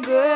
good.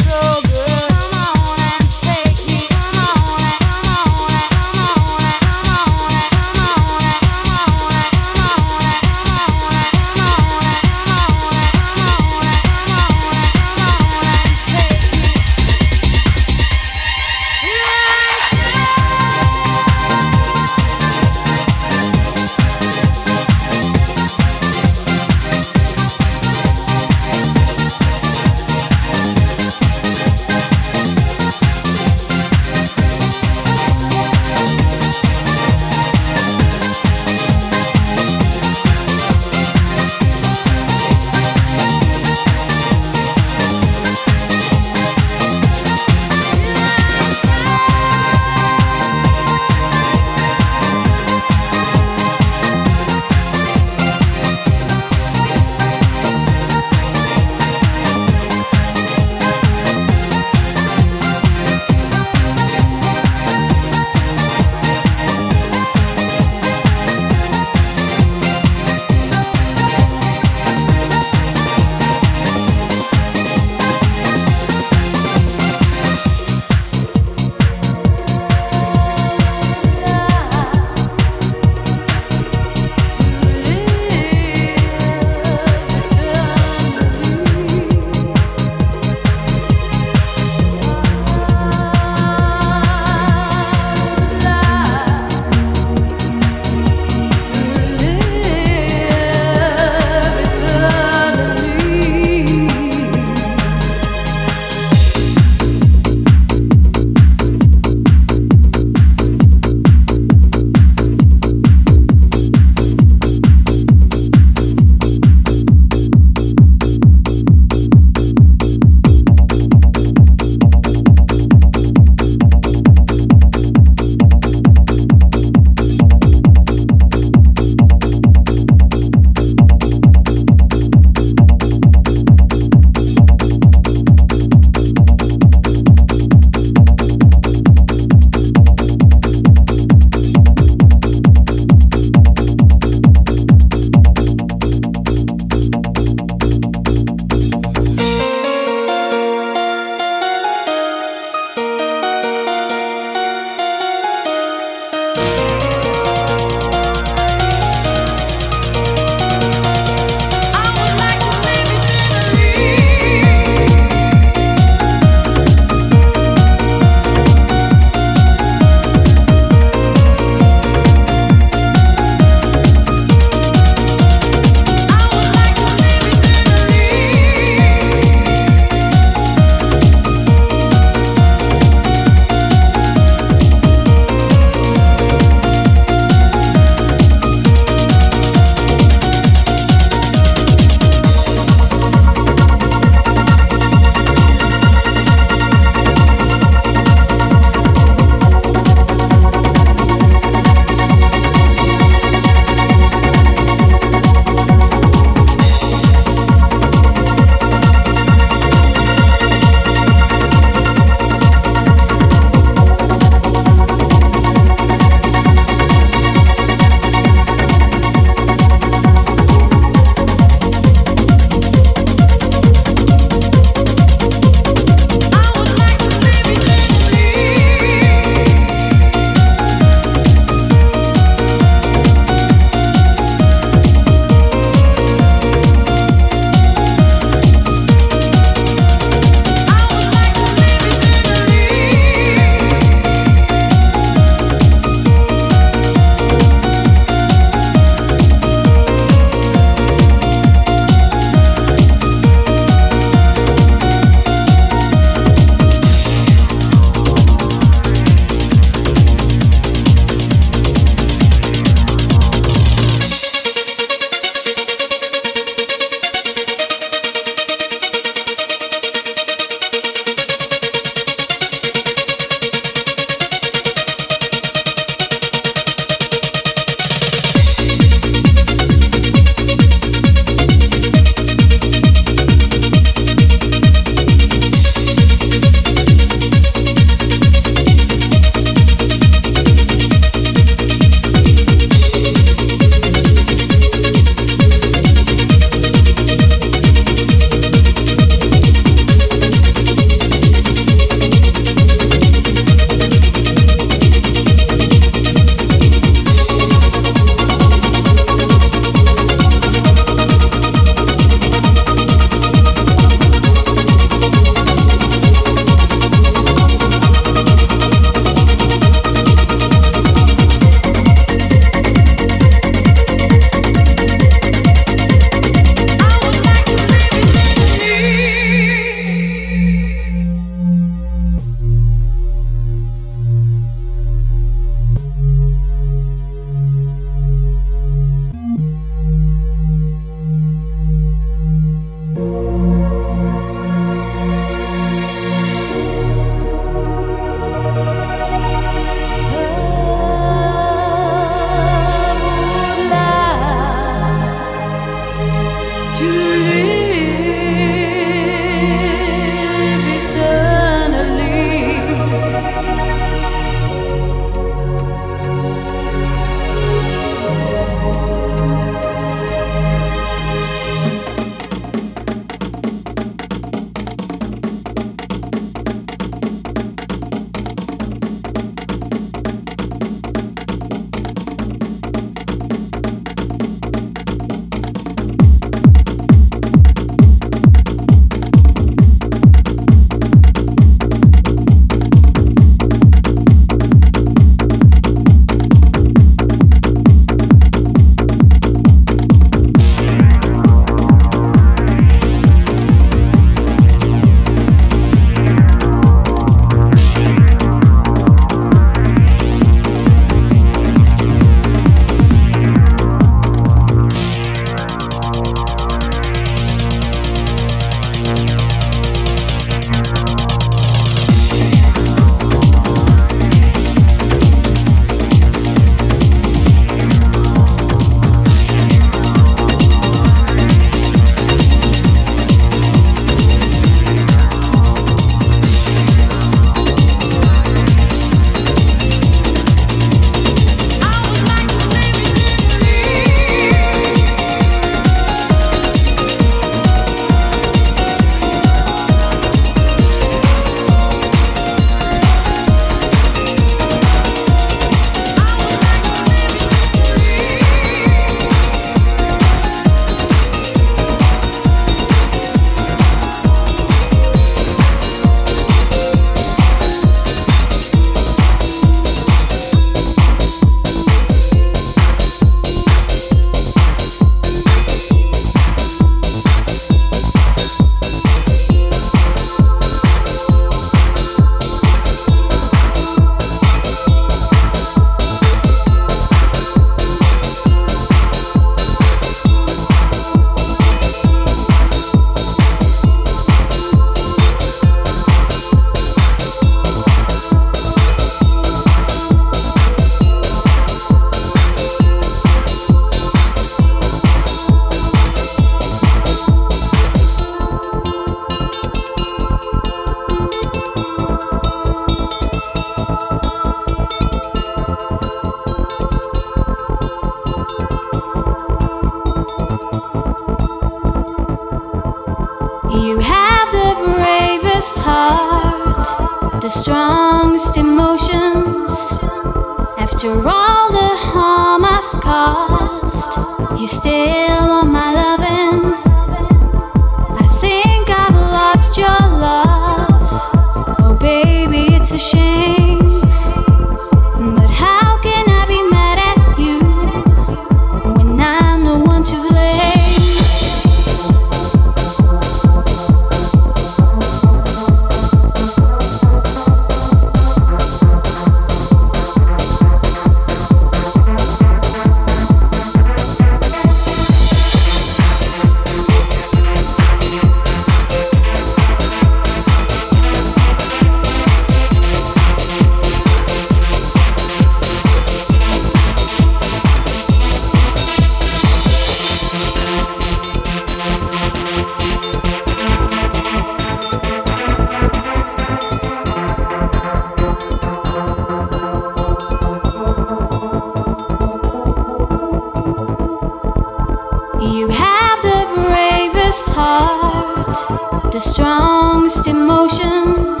strongest emotions.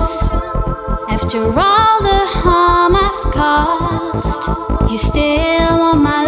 After all the harm I've caused, you still want my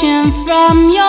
from your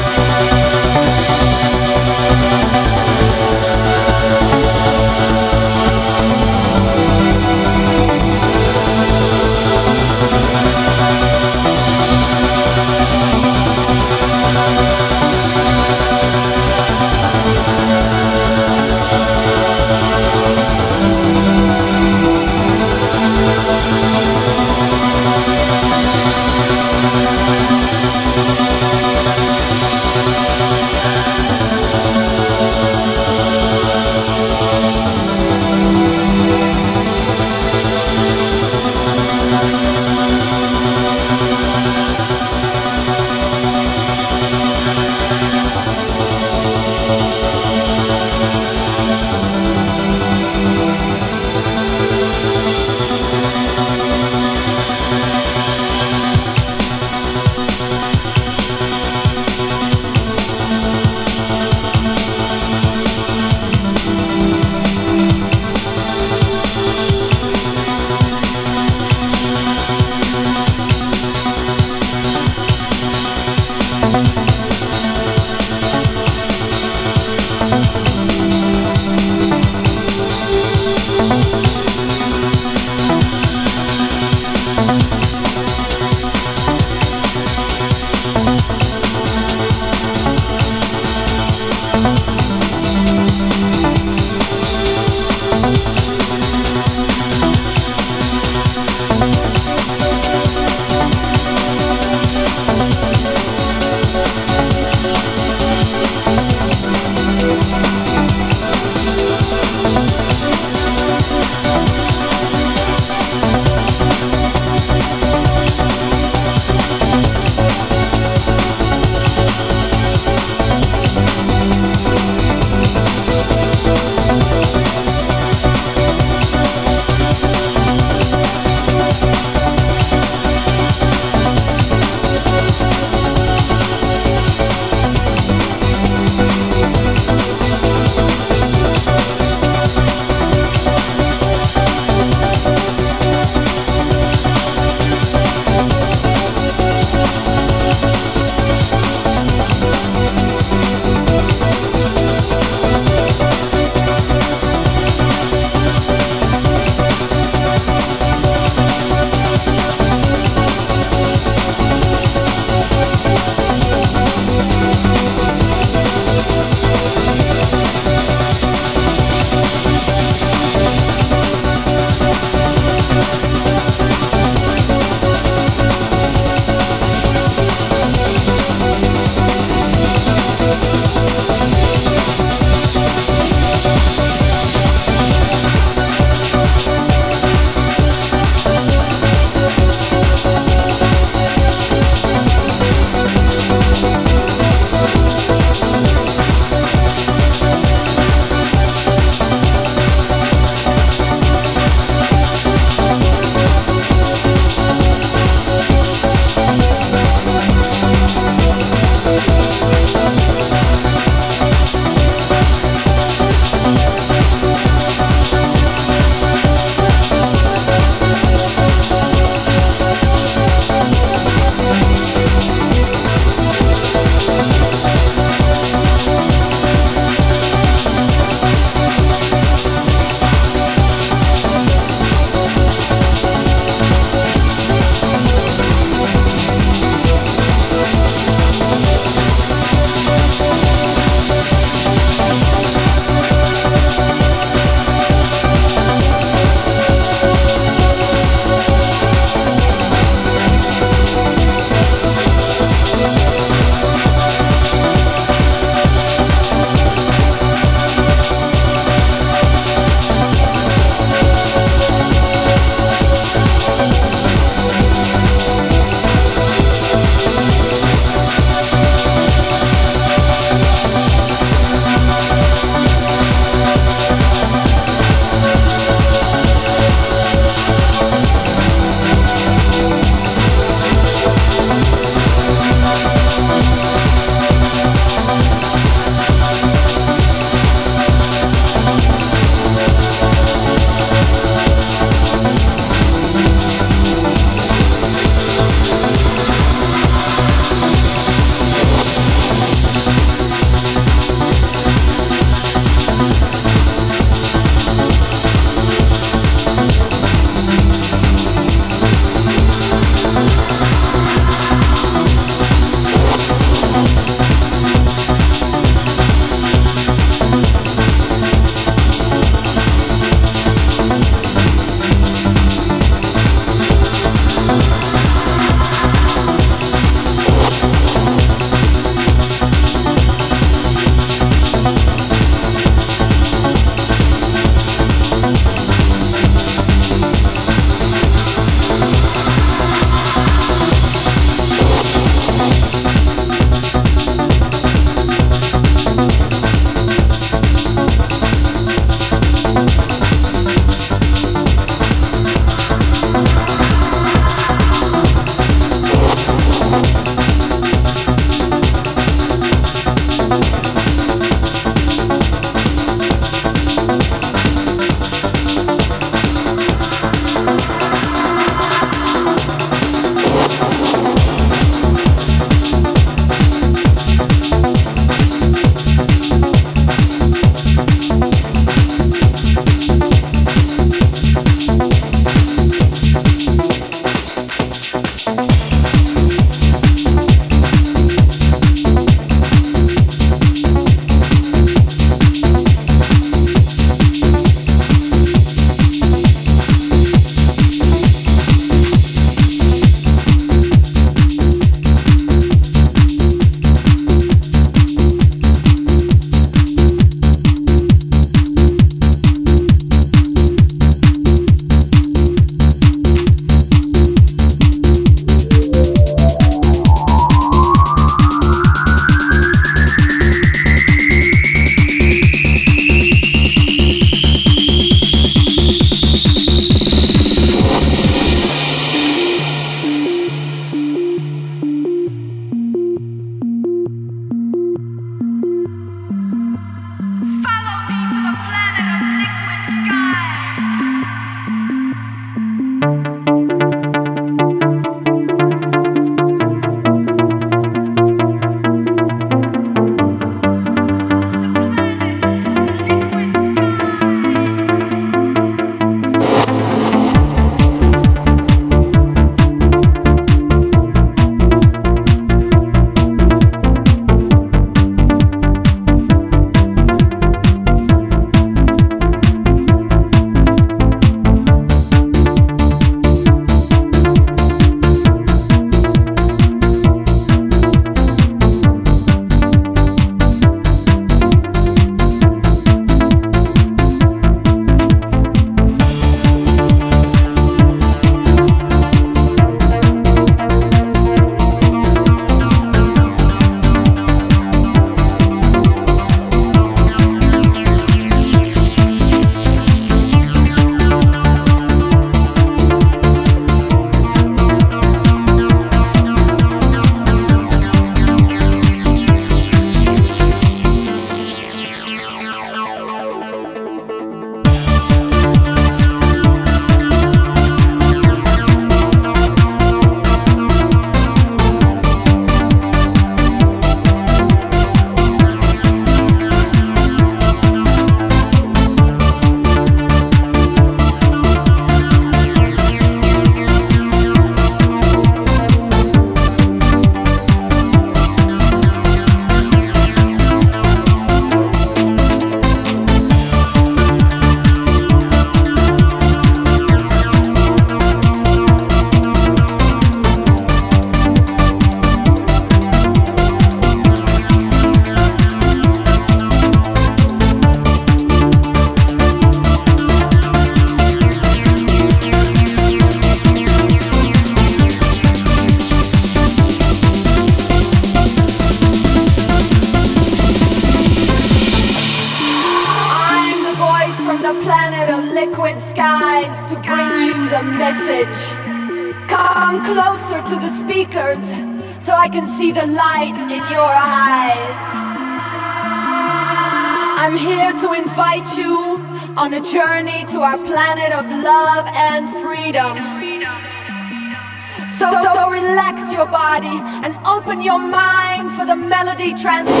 melody